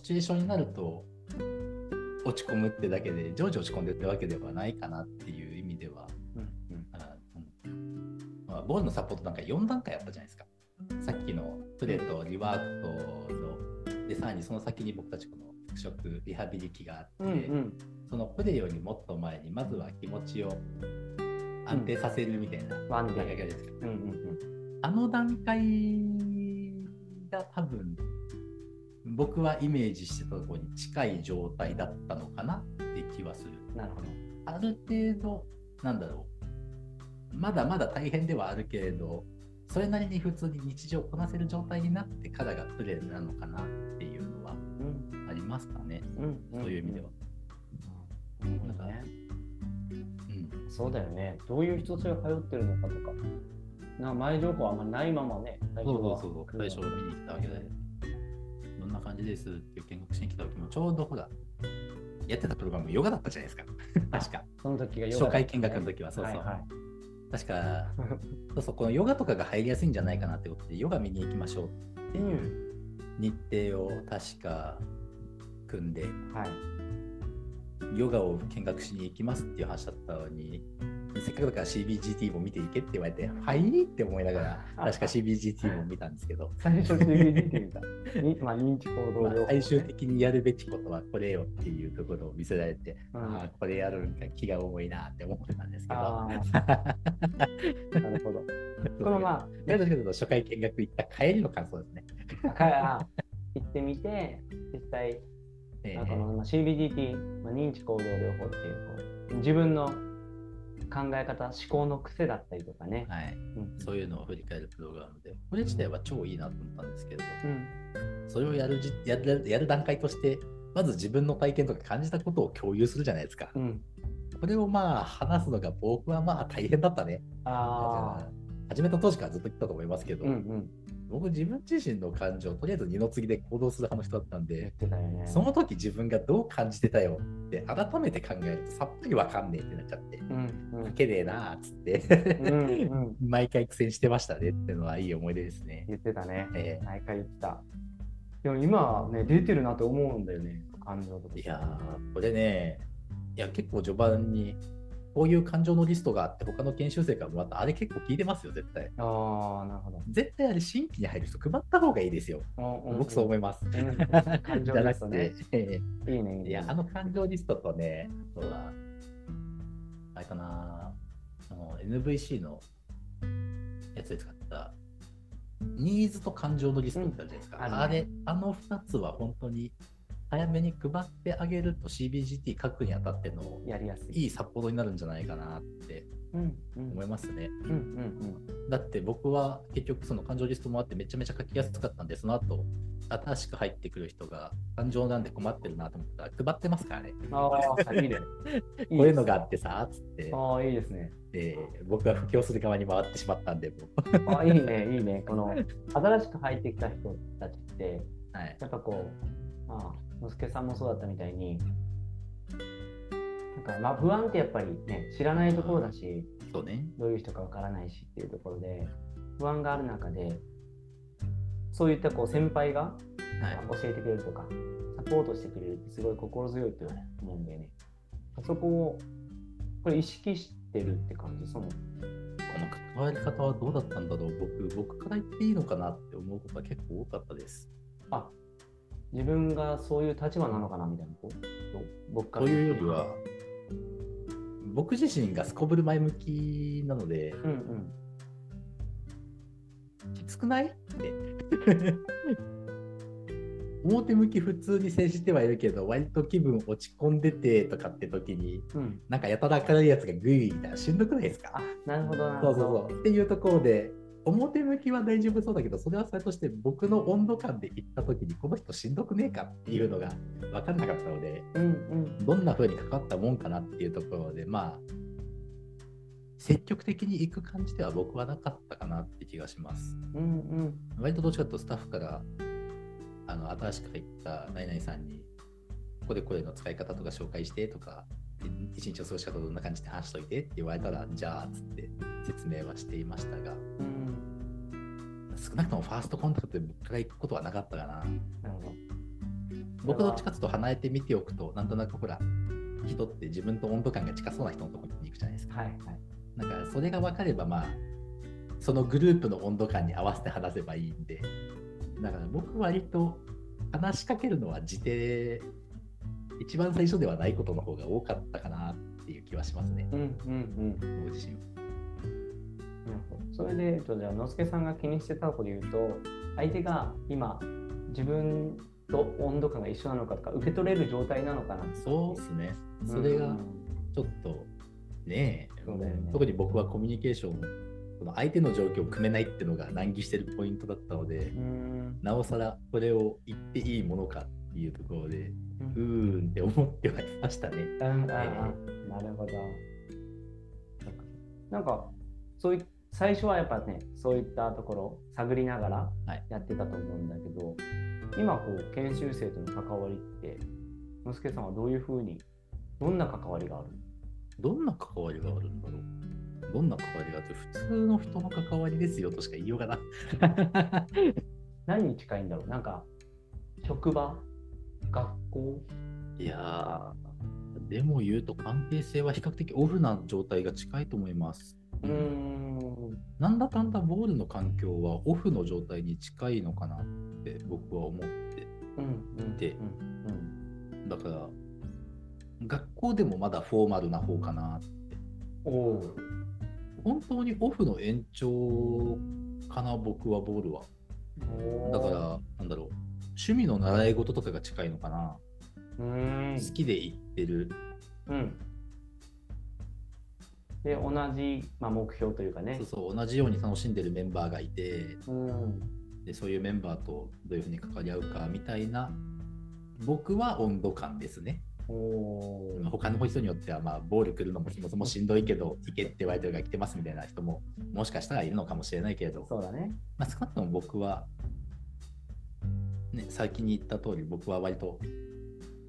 シチュエーションになると落ち込むってだけで常時落ち込んでるってわけではないかなっていう意味では、うんうん。まあ、ボールのサポートなんか4段階あったじゃないですか。さっきのプレーとリワークとのでさらにその先に僕たちこの復職リハビリ期があって、うんうん。そのプレーよりもっと前にまずは気持ちを安定させるみたいな段階ですか。うんうん。あの段階が多分僕はイメージしてたところに近い状態だったのかなって気はする。うんなるほど。ある程度、なんだろう、まだまだ大変ではあるけれど、それなりに普通に日常をこなせる状態になってからがプレーなのかなっていうのはうんありますかね。うん。そういう意味では。うん。うん。そうだよねどういう人たちが通ってるのかとかな前情報あん。まりないままね最そうそうそう、最初見に来たわけで、な感じですっていう見学しに来た時も、ちょうどほら、やってたプログラム、ヨガだったじゃないですか。確か。その時がヨガだ初回見学の時は、そうそう。はいはい確か、そうそう、このヨガとかが入りやすいんじゃないかなってことで、ヨガ見に行きましょうっていう日程を確か組んで、はいヨガを見学しに行きますっていう話だったのに、せっかくだから CBGT も見ていけって言われて、はい？って思いながら、確か CBGT も見たんですけど、最初て見た。に まあ認知行動療法最終的にやるべきことはこれよっていうところを見せられて、うん。ああ、これやるんか気が重いなって思ってたんですけど、なるほど。このまあどっち初回見学行った帰りの感想ですね。かあ行ってみて実際ええ。あこのまあ CBDT、まあ、認知行動療法っていう自分の考え方思考の癖だったりとかね、はい、うんそういうのを振り返るプログラムで、これ自体は超いいなと思ったんですけれど、うん。それをやるじやるやる段階として、まず自分の体験とか感じたことを共有するじゃないですか。うん、これをまあ話すのが僕はまあ大変だったね。あ始めた当時からずっと言ったと思いますけど、あうんうん僕自分自身の感情、とりあえず二の次で行動する派の人だったんで、ね。その時自分がどう感じてたよって改めて考えるとさっぱりわかんねえってなっちゃって、うん書けねえなーっつって、うんうん。う ん毎回苦戦してましたねっていうのはいい思い出ですね。言ってたね。ええ。毎回言ってた。でも今はね出てるなって思うんだよね感情とか。いやー、これね、いや、結構序盤に、こういう感情のリストがあって、他の研修生からもらった、あれ結構聞いてますよ、絶対。ああなるほど絶対あれ、新規に入る人配った方がいいですよ。僕そう思いいます。うん感情リストねいいねいや、あの感情リストとね、そうだ、あれかな、あの NVC のやつで使った、ニーズと感情のリストってあるじゃないですか。うんあれ、あの2つは本当に早めに配ってあげると CBGT 書くにあたってのやりやすいいい札幌になるんじゃないかなって思いますね。だって僕は結局その感情リストもあってめちゃめちゃ書きやすかったんで、その後新しく入ってくる人が感情なんで困ってるなと思ったら配ってますからね。うんああいいね こういうのがあってさ、つって、ああいいですねで僕は布教する側に回ってしまったんで、もう。あいいねいいねこの新しく入ってきた人たちって はい。やっぱこうまあのすけさんもそうだったみたいになんかまあ不安ってやっぱりね知らないところだしそうね。どういう人かわからないしっていうところで不安がある中でそういったこう先輩がはい。教えてくれるとかサポートしてくれるってすごい心強いと思うんだよねそこをこれ意識してるって感じそのこの関わり方はどうだったんだろう？僕、僕から言っていいのかなって思うことが結構多かったです。あ自分がそういう立場なのかなみたいな僕からというよりは、僕自身がすこぶる前向きなので、うんうん。きつくない？って。表向き普通に接してはいるけど、割と気分落ち込んでてとかって時に、うん。なんかやたら明るいやつがグイみたいなしんどくないですか？あなるほどなるそうほどそうそう。っていうところで、表向きは大丈夫そうだけど、それはそれとして僕の温度感で行った時に、この人しんどくねえかっていうのが分かんなかったので、うんうんどんな風に関わったもんかなっていうところで、まあ、積極的に行く感じでは僕はなかったかなって気がします。うんうん割とどっちかというとスタッフから、あの新しく入った何々さんに、これこれの使い方とか紹介してとか、一日の過ごし方どんな感じで話しといてって言われたら、じゃあっつって説明はしていましたが、うん少なくともファーストコンタクトで僕から行くことはなかったかな。なるほど僕どっちかというと離れて見ておくと、なんとなくほら、人って自分と温度感が近そうな人のところに行くじゃないですか。はいはい。だからそれが分かれば、まあ、そのグループの温度感に合わせて話せばいいんで、だから僕割と話しかけるのは自定、一番最初ではないことの方が多かったかなっていう気はしますね、うんうんうん。僕自身は。なるほどそれで、えっと、じゃあ、のすけさんが気にしてたことで言うと、相手が今、自分と温度感が一緒なのかとか、受け取れる状態なのかなそうですね。それがうんちょっとねうだよね。特に僕はコミュニケーション、その相手の状況を組めないっていうのが難儀してるポイントだったので、うん。なおさらこれを言っていいものかっていうところで、うん。うーんって思ってはいましたね。うんなるほど。なんか、そうい最初はやっぱね、そういったところ探りながらはい。やってたと思うんだけど、今こう研修生との関わりって、のすけさんはどういうふうに、どんな関わりがある？どんな関わりがあるんだろう。どんな関わりがあって、普通の人の関わりですよとしか言いようがな。何に近いんだろう？なんか、職場？学校？いやー、でも言うと関係性は比較的オフな状態が近いと思います。うーん。なんだかんだボールの環境はオフの状態に近いのかなって僕は思ってうんうんでうんだから学校でもまだフォーマルな方かなうん、おお。本当にオフの延長かな僕はボールはだからなんだろう趣味の習い事とかが近いのかな、うーん。好きで行ってるうん。で、同じ、まあ、目標というかねそう。そう同じように楽しんでるメンバーがいてうん。でそういうメンバーとどういうふうに関わり合うかみたいな僕は温度感ですねおお。他の人によっては、まあ、暴力来るのもそもそもしんどいけど、行けって言われてるから来てますみたいな人も、もしかしたらいるのかもしれないけれど、そうだね。まあ、少なくとも僕は、ね、先に言った通り、僕は割と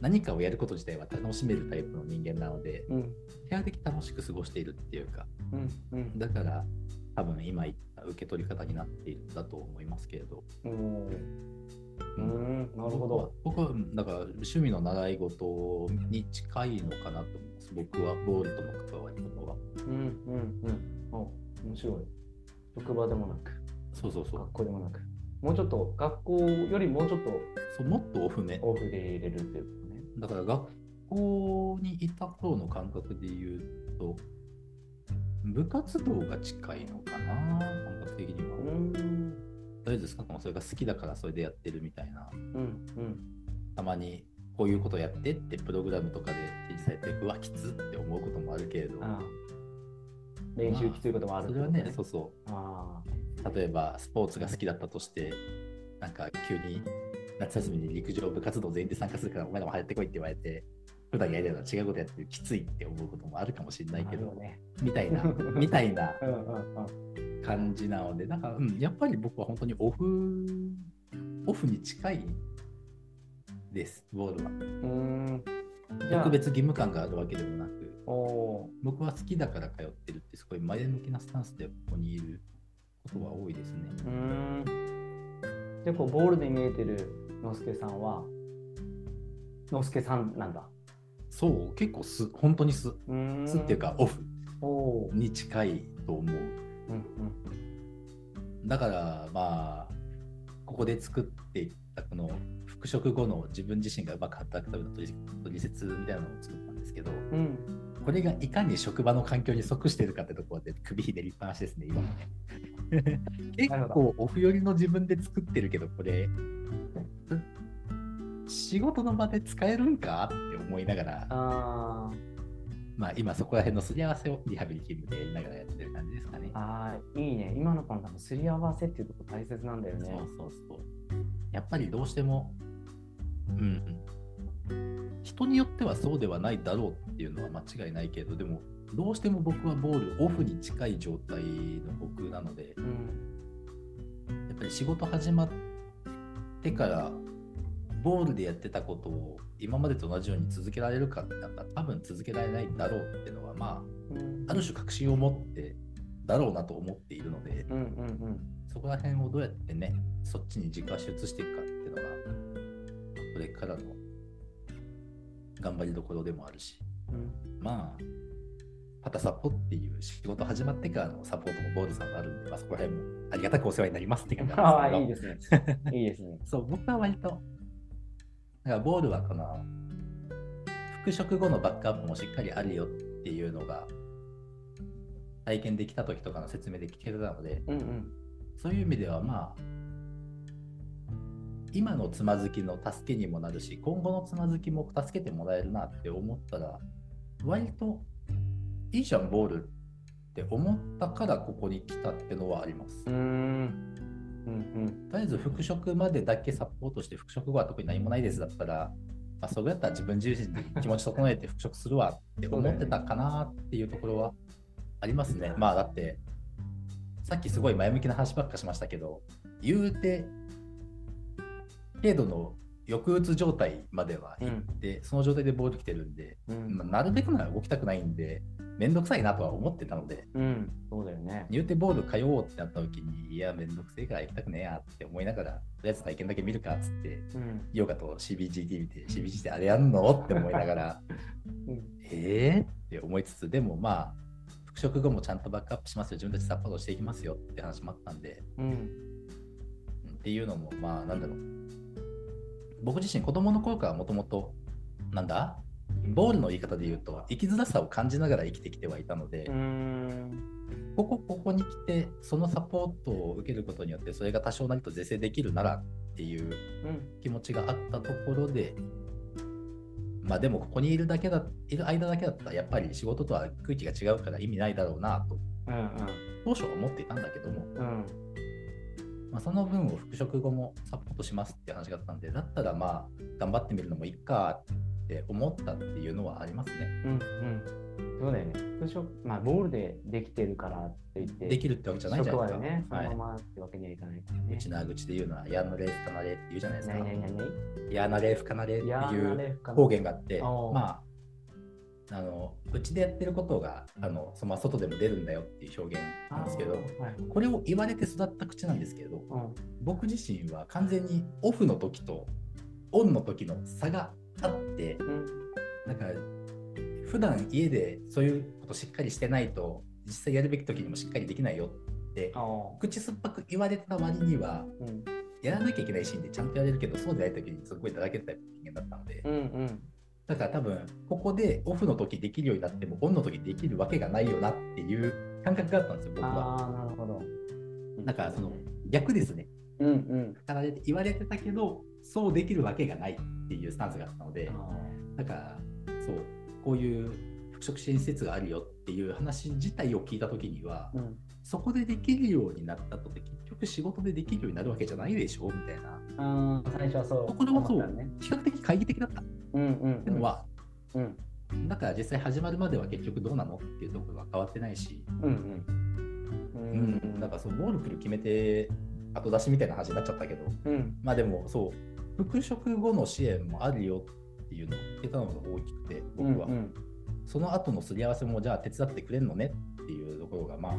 何かをやること自体は楽しめるタイプの人間なので、うん。比較的楽しく過ごしているっていうか、うん。うん。だから、多分今言った受け取り方になっているんだと思いますけれど、うーん。なるほど。僕は、だから趣味の習い事に近いのかなと思います。僕はボールとの関わりとかは。うん。うん。うん。お面白い。職場でもなく、そうそうそう学。校でもなく。もうちょっと、学校よりもうちょっとそうもっとオフめ。オフで入れるっていうことね。だから学校にいた頃の感覚で言うと、部活動が近いのかな、感覚的には。大丈夫ですか？それが好きだからそれでやってるみたいな。うん。うん。たまにこういうことやってってプログラムとかで指示されて、うわ、きつって思うこともあるけれど、ああ練習きついこともあるってことそれはね、そうそあう。例えばスポーツが好きだったとして、なんか急に夏休みに陸上部活動全員で参加するからお前らも入ってこいって言われて、普段やりたいのは違うことやってるきついって思うこともあるかもしれあ。ないけど、ね。みたいな、みたいな。感じなので、なんか、うん、やっぱり僕は本当にオフ、オフに近いです、ボールは。うーん。特別義務感があるわけでもなく、僕は好きだから通ってるって、すごい前向きなスタンスでここにいることは多いですね。うーん。で、こう、ボールで見えてるのすけさんは、のすけさんなんだ。そう、結構す、本当にす。すっていうか、オフに近いと思う。うんだから、まあ、ここで作っていったこの復職後の自分自身がうまく働くための取説みたいなのを作ったんですけど、うん。うん。これがいかに職場の環境に即しているかってところで首ひねりっぱなしですね、今もね。結構オフ寄りの自分で作ってるけど、これ、仕事の場で使えるんか？って思いながら、あまあ今そこら辺のすり合わせをリハビリ勤務でやりながらやってる感じですかねー。あー、いいね。今のこの多分すり合わせっていうところ大切なんだよね。そうそうそう。やっぱりどうしても、うん、人によってはそうではないだろうっていうのは間違いないけど、でも、どうしても僕はボールオフに近い状態の僕なので、うん。やっぱり仕事始まってから、ボールでやってたことを今までと同じように続けられるかってなんか多分続けられないだろうっていうのは、まうんあ、ある種確信を持ってだろうなと思っているので、うんうんうん。そこら辺をどうやってね、そっちに軸足移していくかっていうのが、これからの頑張りどころでもあるし、うんまあ、パタサポっていう仕事始まってからのサポートもボールさんがあるんで、まあ、そこら辺もありがたくお世話になりますって感じああ、なんでいいですね。いいですね。そう、僕は割と、だからボールはこの復職後のバックアップもしっかりあるよっていうのが体験できた時とかの説明で聞けてたので、うんうん。そういう意味ではまあ、今のつまずきの助けにもなるし、今後のつまずきも助けてもらえるなって思ったら、割といいじゃん、ボールって思ったからここに来たってのはあります。うーん。うんとりあえず復職までだけサポートして復職後は特に何もないですだったら、まあ、それだったら自分自身で気持ち整えて復職するわって思ってたかなっていうところはありますね。まあだってさっきすごい前向きな話ばっかしましたけど言うて軽度の抑うつ状態までは行って、その状態でボール来てるんで、うん。うんまあ、なるべくなら動きたくないんでめんどくさいなとは思ってたのでうん。そうだよね。言うてボール通おうってなった時に、いや、めんどくせえから行きたくねえやって思いながら、とりあえず体験だけ見るかっつって、うん。ヨガと CBGT 見て、CBGT ってあれやんのって思いながら、うんえーって思いつつ、でもまあ、復職後もちゃんとバックアップしますよ、自分たちサポートしていきますよって話もあったんで、うん。うんっていうのも、まあ、なんだろう。僕自身、子供の頃からもともと、なんだ？ボールの言い方で言うと、生きづらさを感じながら生きてきてはいたので。ここ、ここに来て、そのサポートを受けることによって、それが多少なりと是正できるならっていううん。気持ちがあったところで、まあでも、ここにいるだけだ、いる間だけだったら、やっぱり仕事とは空気が違うから意味ないだろうなと、うん。当初は思っていたんだけども、うん。まあ、その分を復職後もサポートしますって話があったんで、だったらまあ、頑張ってみるのもいいかって思ったっていうのはありますね。うん。うん。そうだよね。復職、まあ、ボールでできてるからって言って。できるってわけじゃないじゃないですか。ね、そはいのままってわけにはいかないからね。うちな口で言うのは、やんなれふかなれって言うじゃないですか。やなれふかなれっていう方言があって、まあ、あのうちでやってることがあのそのまあ外でも出るんだよっていう表現なんですけど、はい。これを言われて育った口なんですけど、うん。僕自身は完全にオフの時とオンの時の差があって、うん。なんか普段家でそういうことしっかりしてないと、実際やるべき時にもしっかりできないよって、口酸っぱく言われてた割には、うん。やらなきゃいけないシーンでちゃんとやれるけど、そうでない時にすごいだらけた人間だったので、うんうんだから多分、ここでオフの時できるようになっても、オンの時できるわけがないよなっていう感覚があったんですよ、僕は。ああ、なるほど。だからその逆ですね。うんうん。から言われてたけど、そうできるわけがないっていうスタンスがあったので、だから、そう、こういう復職支援施設があるよっていう話自体を聞いた時には、うんそこでできるようになったとて、結局仕事でできるようになるわけじゃないでしょみたいな、あー最初はそう。ところはそう。比較的懐疑的だったっうんうん。ていうのは、うんだから実際始まるまでは結局どうなのっていうところは変わってないし、うんうん。ううん、なんかそう、ボール来る決めて後出しみたいな話になっちゃったけど、うんまあでもそう、復職後の支援もあるよっていうのを聞けたのが大きくて、僕は。うんうんその後のすり合わせもじゃあ手伝ってくれるのねっていうところが、まあ、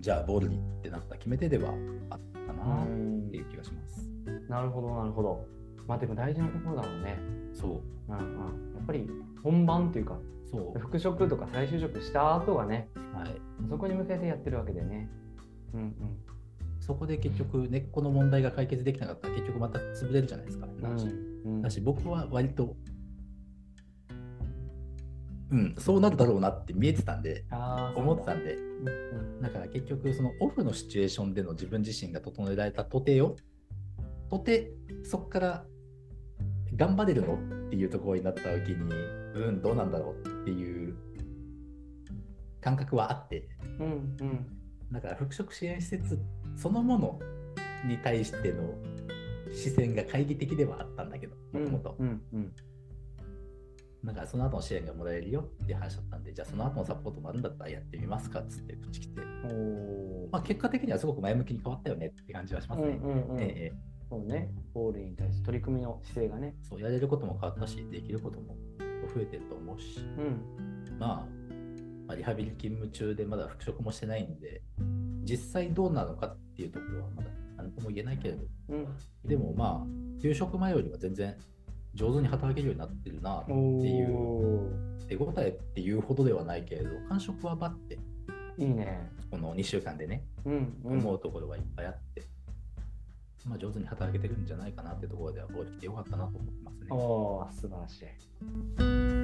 じゃあボールにってなった決め手ではあったかなっていう気がします。なるほどなるほど。まあでも大事なところだろうね。そう、うんうん、やっぱり本番っていうかそ復職とか再就職した後がねう、はい。そこに向けてやってるわけでね。うんうん。そこで結局根っこの問題が解決できなかったら結局また潰れるじゃないですか。話うんだし僕は割と、うん、そうなるだろうなって見えてたんで、思ってたんで、うんうんだから結局そのオフのシチュエーションでの自分自身が整えられたとてよ、とてそこから頑張れるの？っていうところになった時に、うん、どうなんだろうっていう感覚はあって、うんうんだから復職支援施設そのものに対しての視線が懐疑的ではあったんだけど、もともと。うんうんだからその後の支援がもらえるよって話だったんで、じゃあその後のサポートもあるんだったらやってみますかっつって口来て、おー。まあ、結果的にはすごく前向きに変わったよねって感じはしますね。うんうんうん。ええそうね、ボールに対して取り組みの姿勢がね。そうやれることも変わったし、できることも増えてると思うし、うん。まあ、まあ、リハビリ勤務中でまだ復職もしてないんで、実際どうなのかっていうところはまだ判とも言えないけれど、うん。でもまあ、給食前よりは全然上手に働けるようになってるなっていう、お手応えっていうほどではないけれど、感触はバッて、ーいいね。この2週間でね、うん。うん思うところはいっぱいあって、まあ、上手に働けてるんじゃないかなってところでは、こう来てよかったなと思ってますね。おー素晴らしい。